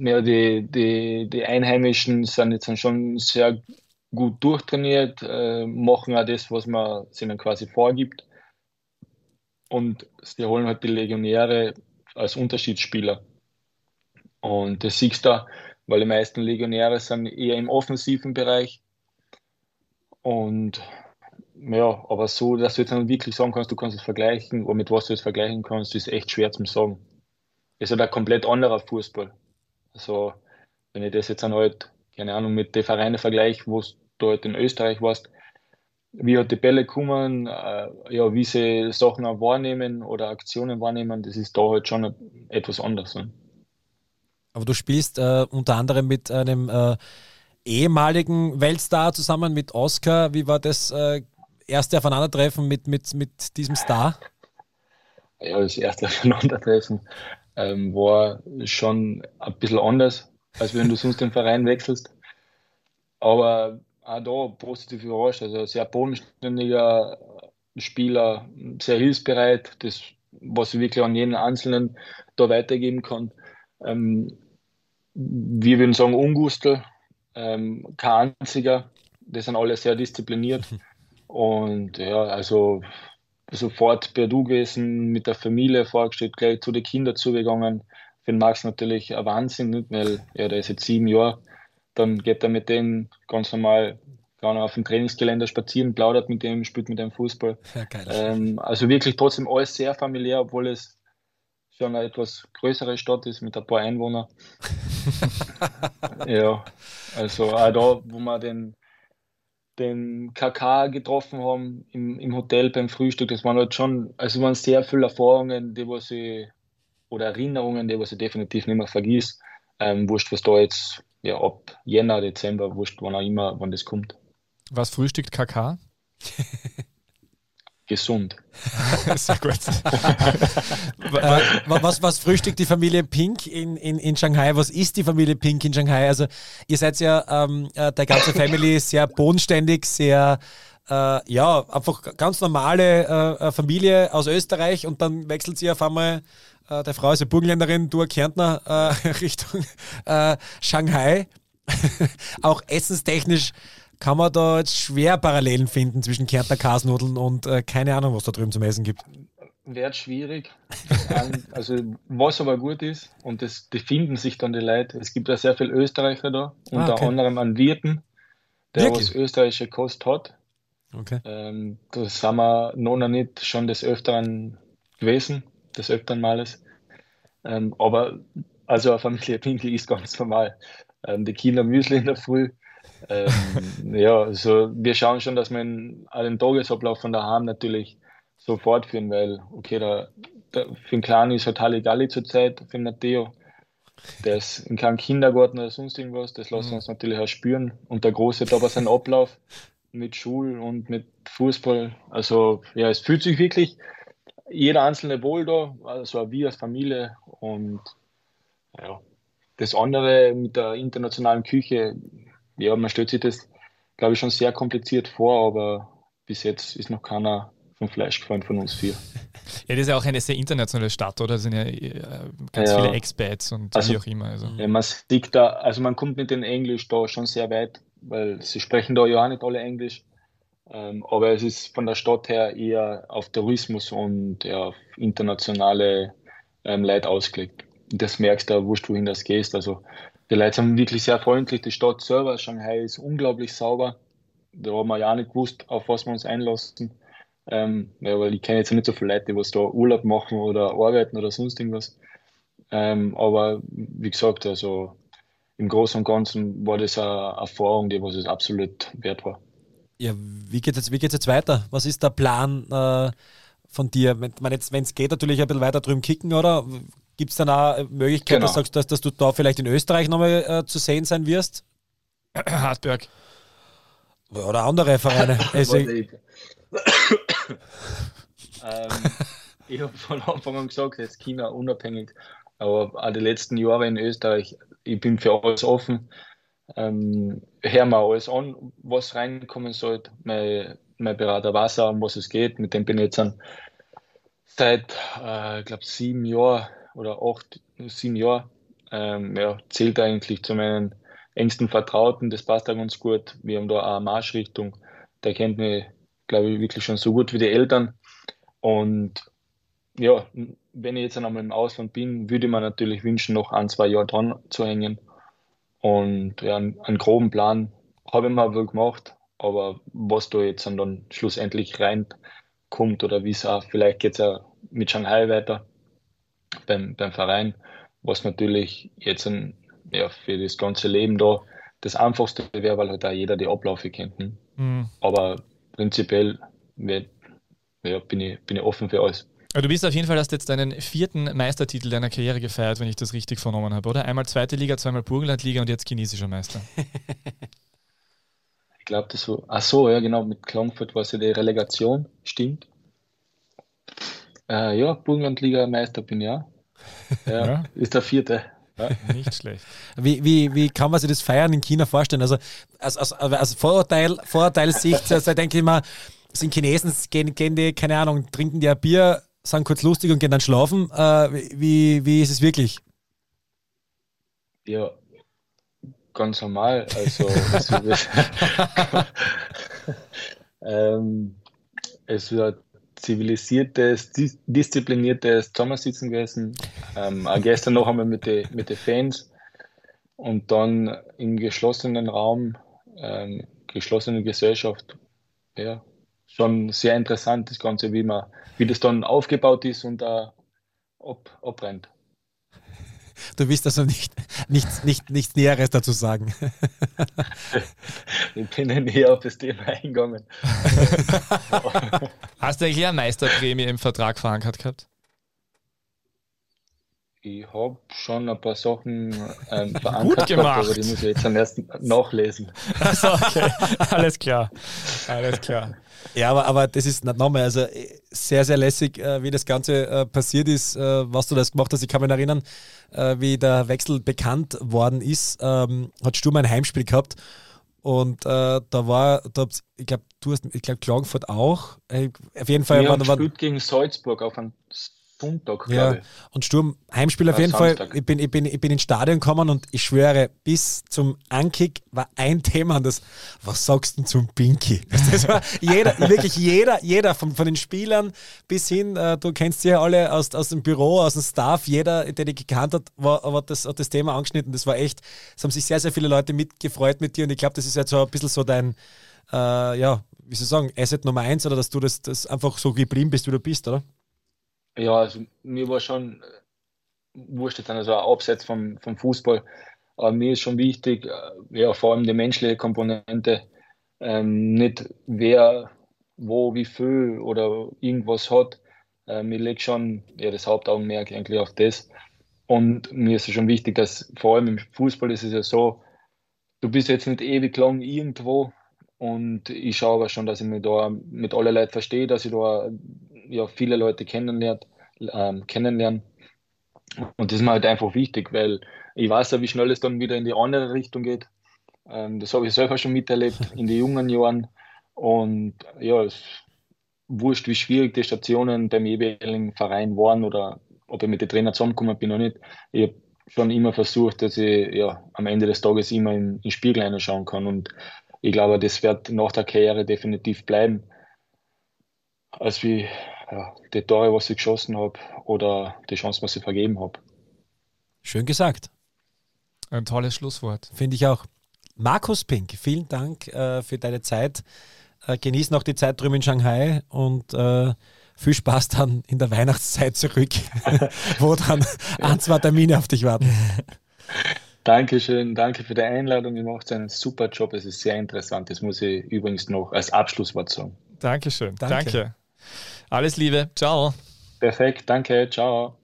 ja, die, die, die Einheimischen sind jetzt schon sehr gut durchtrainiert, äh, machen auch das, was man ihnen quasi vorgibt. Und sie holen halt die Legionäre als Unterschiedsspieler. Und das siehst du, weil die meisten Legionäre sind eher im offensiven Bereich. Und ja, aber so, dass du jetzt dann wirklich sagen kannst, du kannst es vergleichen, oder mit was du es vergleichen kannst, ist echt schwer zu sagen. Es ist halt ein komplett anderer Fußball. Also, wenn ich das jetzt dann halt, keine Ahnung, mit den Vereinen vergleiche, wo du halt in Österreich warst, wie halt die Bälle kommen, äh, ja, wie sie Sachen auch wahrnehmen oder Aktionen wahrnehmen, das ist da halt schon etwas anders. Ne? Aber du spielst äh, unter anderem mit einem äh, ehemaligen Weltstar zusammen, mit Oscar. Wie war das äh, erste Aufeinandertreffen mit, mit, mit diesem Star? Ja, das erste Aufeinandertreffen ähm, war schon ein bisschen anders, als wenn du sonst den Verein wechselst. Aber auch da positiv überrascht. Also sehr bodenständiger Spieler, sehr hilfsbereit, das, was ich wirklich an jeden Einzelnen da weitergeben kann. Ähm, wir würden sagen, Ungustel, ähm, kein einziger. Die sind alle sehr diszipliniert. Und ja, also sofort per Du gewesen, mit der Familie vorgestellt, gleich zu den Kindern zugegangen. Für den Max natürlich ein Wahnsinn, nicht? weil ja, der ist jetzt sieben Jahre. Dann geht er mit denen ganz normal kann er auf dem Trainingsgelände spazieren, plaudert mit dem, spielt mit dem Fußball. Ja. Ähm, also wirklich trotzdem alles sehr familiär, obwohl es schon eine etwas größere Stadt ist mit ein paar Einwohnern. ja, also auch da, wo wir den, den KK getroffen haben im, im Hotel beim Frühstück, das waren halt schon, also waren sehr viele Erfahrungen, die was ich, oder Erinnerungen, die was ich definitiv nicht mehr vergisst. Ähm, wurscht, was da jetzt, ja, ab Jänner, Dezember, wurscht, wann auch immer, wann das kommt. Was frühstückt KK? Gesund. Sehr gut. Wa- was, was frühstückt die Familie Pink in, in, in Shanghai? Was ist die Familie Pink in Shanghai? Also ihr seid ja, ähm, äh, der ganze Family ist sehr bodenständig, sehr, äh, ja, einfach ganz normale äh, äh, Familie aus Österreich und dann wechselt sie auf einmal, äh, der Frau ist ja Burgenländerin, du Kärntner, äh, Richtung äh, Shanghai. auch essenstechnisch kann man da jetzt schwer Parallelen finden zwischen Kärntner Kasnudeln und äh, keine Ahnung, was da drüben zum Essen gibt. Wird schwierig. also, was aber gut ist, und das, die finden sich dann die Leute. Es gibt ja sehr viele Österreicher da, unter ah, okay. anderem einen Wirten, der Wirklich? was österreichische Kost hat. Okay. Ähm, das sind wir noch nicht schon des Öfteren gewesen, des öfteren Males. Ähm, aber also eine Familie Pinkel ist ganz normal. Ähm, die Kinder Müsli in der Früh. Ähm, ja, also wir schauen schon, dass wir den Tagesablauf von daheim natürlich so fortführen, weil, okay, da, da für den Kleinen ist halt Halligalli zurzeit, für den Matteo. Der ist in keinem Kindergarten oder sonst irgendwas, das lassen wir uns natürlich auch spüren. Und der Große hat aber seinen Ablauf mit Schul und mit Fußball. Also, ja, es fühlt sich wirklich jeder Einzelne wohl da, also wir als Familie. Und ja, das andere mit der internationalen Küche, ja, man stellt sich das, glaube ich, schon sehr kompliziert vor, aber bis jetzt ist noch keiner vom Fleisch gefallen von uns vier. Ja, das ist ja auch eine sehr internationale Stadt, oder? Da sind ja äh, ganz ja, viele Expats und also, wie auch immer. Also. Ja, man sieht da, also man kommt mit dem Englisch da schon sehr weit, weil sie sprechen da ja auch nicht alle Englisch. Ähm, aber es ist von der Stadt her eher auf Tourismus und ja, auf internationale ähm, Leute ausgelegt. Das merkst du, wurscht, wohin das gehst. Also die Leute sind wirklich sehr freundlich. Die Stadt selber, Shanghai, ist unglaublich sauber. Da haben wir ja auch nicht gewusst, auf was wir uns einlassen. Ähm, weil ich kenne jetzt nicht so viele Leute, die da Urlaub machen oder arbeiten oder sonst irgendwas. Ähm, aber wie gesagt, also im Großen und Ganzen war das eine Erfahrung, die was es absolut wert war. Ja, wie geht es jetzt, jetzt weiter? Was ist der Plan äh, von dir? Wenn es geht, natürlich ein bisschen weiter drüben kicken, oder? Gibt es dann auch Möglichkeit, genau. dass, dass, dass, du da vielleicht in Österreich nochmal äh, zu sehen sein wirst? Hartberg. Oder andere Vereine. also, ähm, ich habe von Anfang an gesagt, jetzt China unabhängig, aber auch die letzten Jahre in Österreich, ich bin für alles offen. Ähm, hör mal alles an, was reinkommen sollte. Mein, mein Berater weiß auch, um was es geht. Mit dem bin ich jetzt seit, äh, ich glaube, sieben Jahren oder acht, Jahren. Ähm, ja, zählt eigentlich zu meinen engsten Vertrauten. Das passt auch ganz gut. Wir haben da auch eine Marschrichtung. Der kennt mich glaube ich, wirklich schon so gut wie die Eltern. Und ja, wenn ich jetzt einmal im Ausland bin, würde ich mir natürlich wünschen, noch ein, zwei Jahre dran zu hängen. Und ja, einen, einen groben Plan habe ich mir wohl gemacht, aber was da jetzt dann schlussendlich reinkommt oder wie es auch, vielleicht geht es ja mit Shanghai weiter beim, beim Verein, was natürlich jetzt ein, ja, für das ganze Leben da das Einfachste wäre, weil halt auch jeder die Abläufe kennt. Ne? Mhm. Aber prinzipiell ja, bin, ich, bin ich offen für alles. du bist auf jeden Fall, hast jetzt deinen vierten Meistertitel deiner Karriere gefeiert, wenn ich das richtig vernommen habe, oder? Einmal zweite Liga, zweimal Burgenlandliga und jetzt chinesischer Meister. ich glaube, das war. Ach so, ja, genau, mit Klangfurt war es ja die Relegation, stimmt. Äh, ja, Burgenlandliga Meister bin ich ja. ja. ja. Ist der vierte. Ja, nicht schlecht. Wie, wie, wie kann man sich das Feiern in China vorstellen? Also als, als, als Vorurteil, Vorurteilssicht, also denke ich mal, sind Chinesen, gehen, gehen die, keine Ahnung, trinken die ein Bier, sind kurz lustig und gehen dann schlafen. Äh, wie, wie ist es wirklich? Ja, ganz normal. Also, ähm, es wird zivilisiertes, dis diszipliniertes Zusammensitzen gewesen. Ähm, auch gestern noch einmal mit den mit Fans und dann im geschlossenen Raum, ähm, geschlossene Gesellschaft. Ja, schon sehr interessant das Ganze, wie man, wie das dann aufgebaut ist und da ab, abbrennt. Du willst also nicht, nichts, nicht, nichts Näheres dazu sagen. ich bin ja näher auf das Thema eingegangen. Hast du eigentlich eine Meisterprämie im Vertrag verankert gehabt? Ich habe schon ein paar Sachen ähm, verankert, Gut gemacht. aber die muss ich jetzt am ersten nachlesen. Also okay, alles klar. Alles klar. Ja, aber, aber das ist nicht nochmal, also sehr, sehr lässig, äh, wie das Ganze äh, passiert ist, äh, was du das gemacht hast. Ich kann mich erinnern, äh, wie der Wechsel bekannt worden ist, ähm, hat Sturm ein Heimspiel gehabt. Und äh, da war, da ich glaube, du hast, ich glaube, Klagenfurt auch. Äh, auf jeden Fall ja, war, war gegen Salzburg auf einem Sonntag, Ja, und Sturm, Heimspiel auf Ja, jeden Fall. Samstag. Ich bin, ich, bin, ich bin ins Stadion gekommen und ich schwöre, bis zum Ankick war ein Thema und das, was sagst du denn zum Pinky? Das war jeder, wirklich jeder, jeder, von, von den Spielern bis hin, äh, du kennst sie ja alle aus, aus dem Büro, aus dem Staff, jeder, der dich gekannt hat, war, war das, hat das Thema angeschnitten. Das war echt, es haben sich sehr, sehr viele Leute mitgefreut mit dir und ich glaube, das ist jetzt so ein bisschen so dein, äh, ja, wie soll ich sagen, Asset Nummer eins oder dass du das, das einfach so geblieben bist, wie du bist, oder? Ja, also mir war schon äh, wurscht jetzt also abseits vom, vom Fußball. Aber mir ist schon wichtig, äh, ja, vor allem die menschliche Komponente, ähm, nicht wer wo wie viel oder irgendwas hat. Ähm, ich lege schon ja, das Hauptaugenmerk eigentlich auf das. Und mir ist es schon wichtig, dass vor allem im Fußball ist es ja so, du bist jetzt nicht ewig lang irgendwo und ich schaue aber schon, dass ich mich da mit allen Leuten verstehe, dass ich da ja, viele Leute kennenlerne, ähm, kennenlernen. Und das ist mir halt einfach wichtig, weil ich weiß ja, wie schnell es dann wieder in die andere Richtung geht. Ähm, das habe ich selber schon miterlebt in den jungen Jahren. Und ja, es wurscht, wie schwierig die Stationen beim jeweiligen Verein waren oder ob ich mit den Trainern zusammengekommen bin oder nicht. Ich habe schon immer versucht, dass ich ja, am Ende des Tages immer in, in den Spiegel reinschauen kann. Und ich glaube, das wird nach der Karriere definitiv bleiben. Als wie ja, die Tore, was ich geschossen habe oder die Chance, was ich vergeben habe. Schön gesagt. Ein tolles Schlusswort. Finde ich auch. Markus Pink, vielen Dank äh, für deine Zeit. Äh, genieß noch die Zeit drüben in Shanghai und äh, viel Spaß dann in der Weihnachtszeit zurück, wo dann ein, zwei Termine auf dich warten. Dankeschön, danke für die Einladung. Ihr macht einen super Job. Es ist sehr interessant. Das muss ich übrigens noch als Abschlusswort sagen. Dankeschön. Danke. Danke. Alles Liebe. Ciao. Perfekt, danke, ciao.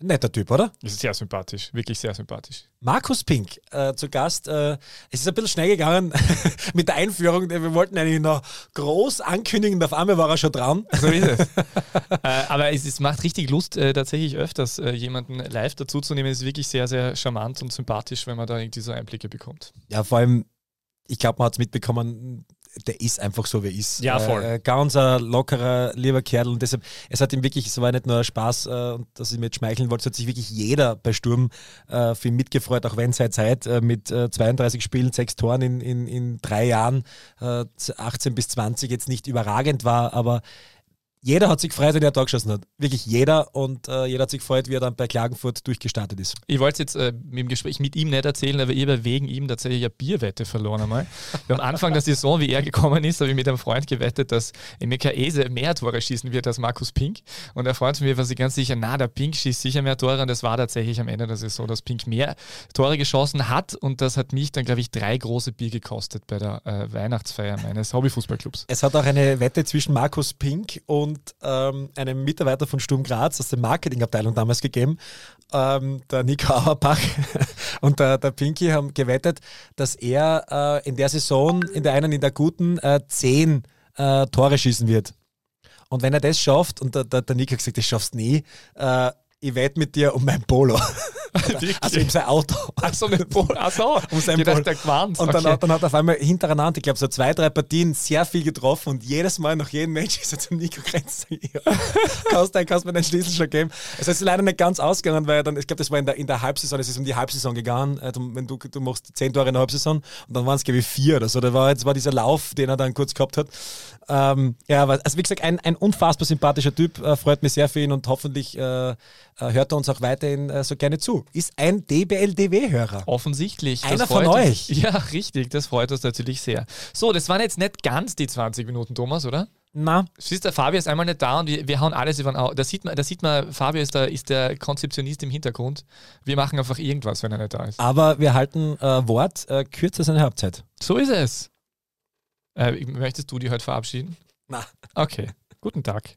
Netter Typ, oder? Ist sehr sympathisch. Wirklich sehr sympathisch. Markus Pink äh, zu Gast. Äh, es ist ein bisschen schnell gegangen mit der Einführung. Wir wollten eigentlich noch groß ankündigen, auf einmal war er schon dran. So ist es. äh, aber es, es macht richtig Lust, äh, tatsächlich öfters äh, jemanden live dazuzunehmen. Es ist wirklich sehr, sehr charmant und sympathisch, wenn man da irgendwie so Einblicke bekommt. Ja, vor allem, ich glaube, man hat es mitbekommen, der ist einfach so, wie er ist. Ja, voll. Äh, ganz ein lockerer, lieber Kerl. Und deshalb, es hat ihm wirklich, es war nicht nur Spaß, äh, dass ich mir jetzt schmeicheln wollte, es hat sich wirklich jeder bei Sturm äh, für ihn mitgefreut, auch wenn seit Zeit äh, mit äh, 32 Spielen, sechs Toren in, in, in drei Jahren, äh, 18 bis 20 jetzt nicht überragend war, aber jeder hat sich gefreut, wenn er da geschossen hat. Wirklich jeder. Und äh, jeder hat sich gefreut, wie er dann bei Klagenfurt durchgestartet ist. Ich wollte es jetzt äh, im Gespräch mit ihm nicht erzählen, aber ich habe wegen ihm tatsächlich eine Bierwette verloren einmal. Am Anfang der Saison, wie er gekommen ist, habe ich mit einem Freund gewettet, dass Emeka Ese mehr Tore schießen wird als Markus Pink. Und der Freund von mir war sich ganz sicher, na, der Pink schießt sicher mehr Tore. Und es war tatsächlich am Ende der Saison, dass Pink mehr Tore geschossen hat. Und das hat mich dann, glaube ich, drei große Bier gekostet bei der äh, Weihnachtsfeier meines Hobbyfußballclubs. Es hat auch eine Wette zwischen Markus Pink und ähm, einem Mitarbeiter von Sturm Graz aus der Marketingabteilung damals gegeben. Ähm, der Nico Auerbach und der, der Pinky haben gewettet, dass er äh, in der Saison, in der einen, in der guten, äh, zehn äh, Tore schießen wird. Und wenn er das schafft, und der, der, der Nico hat gesagt, das schaffst nie, äh, ich wette mit dir um mein Polo. also um sein Auto. Achso, mit Pol. Achso, Um sein ich dachte, Pol. der Quanz. Und dann, okay. hat, dann hat er auf einmal hintereinander, ich glaube, so zwei, drei Partien sehr viel getroffen und jedes Mal nach jedem Match ist er zum Nico Grenz. Ja, kannst, du- kannst mir den Schlüssel schon geben? Es ist leider nicht ganz ausgegangen, weil dann, ich glaube, das war in der, in der Halbsaison, es ist um die Halbsaison gegangen. Äh, Du, wenn du, du machst zehn Tore in der Halbsaison und dann waren es, glaube ich, vier oder so. Da war, jetzt war dieser Lauf, den er dann kurz gehabt hat. Ähm, ja, aber also wie gesagt, ein, ein unfassbar sympathischer Typ, äh, freut mich sehr für ihn und hoffentlich äh, äh, hört er uns auch weiterhin äh, so gerne zu. Ist ein DBL-DW-Hörer. Offensichtlich. Einer von euch. Ja, richtig. Das freut uns natürlich sehr. So, das waren jetzt nicht ganz die 20 Minuten, Thomas, oder? Na, Siehst du, Fabio ist einmal nicht da und wir, wir hauen alles über den Au. Da sieht man, da sieht man Fabio ist der, ist der Konzeptionist im Hintergrund. Wir machen einfach irgendwas, wenn er nicht da ist. aber wir halten äh, Wort, äh, kürzer seine Halbzeit. So ist es. Äh, möchtest du die heute verabschieden? Na. Okay. Guten Tag.